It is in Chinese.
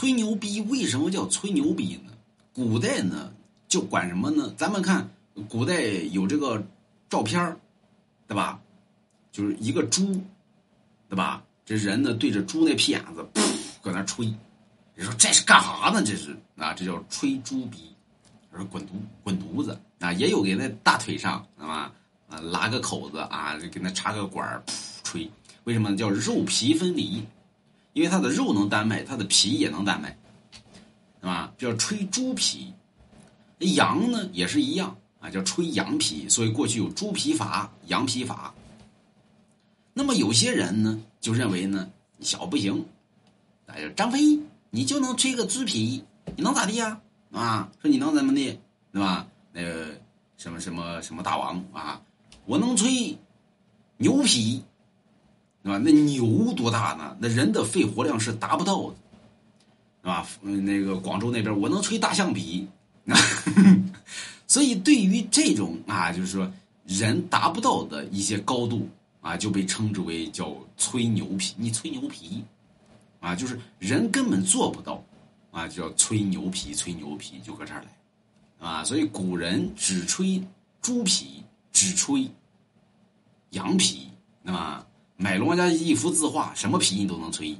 吹牛逼为什么叫吹牛逼呢？古代呢就管什么呢？咱们看古代有这个照片儿对吧？就是一个猪，对吧？这人呢对着猪那屁眼子，噗，搁那吹。你说这是干啥呢？这是啊，这叫吹猪鼻，说滚犊滚犊子啊！也有给那大腿上，是吧？啊，拉个口子啊，就给那插个管儿，噗吹。为什么叫肉皮分离？因为它的肉能单卖，它的皮也能单卖，是吧？叫吹猪皮。羊呢也是一样啊，叫吹羊皮。所以过去有猪皮法、羊皮法。那么有些人呢就认为呢，小不行，哎呀，张飞。你就能吹个猪皮，你能咋地呀？啊，说你能怎么的，对吧？那个什么什么什么大王啊，我能吹牛皮，吧？那牛多大呢？那人的肺活量是达不到的，是吧？那个广州那边我能吹大象皮，所以对于这种啊，就是说人达不到的一些高度啊，就被称之为叫吹牛皮。你吹牛皮。啊，就是人根本做不到，啊，叫吹牛皮，吹牛皮就搁这儿来，啊，所以古人只吹猪皮，只吹羊皮，那么买龙王家一幅字画，什么皮你都能吹。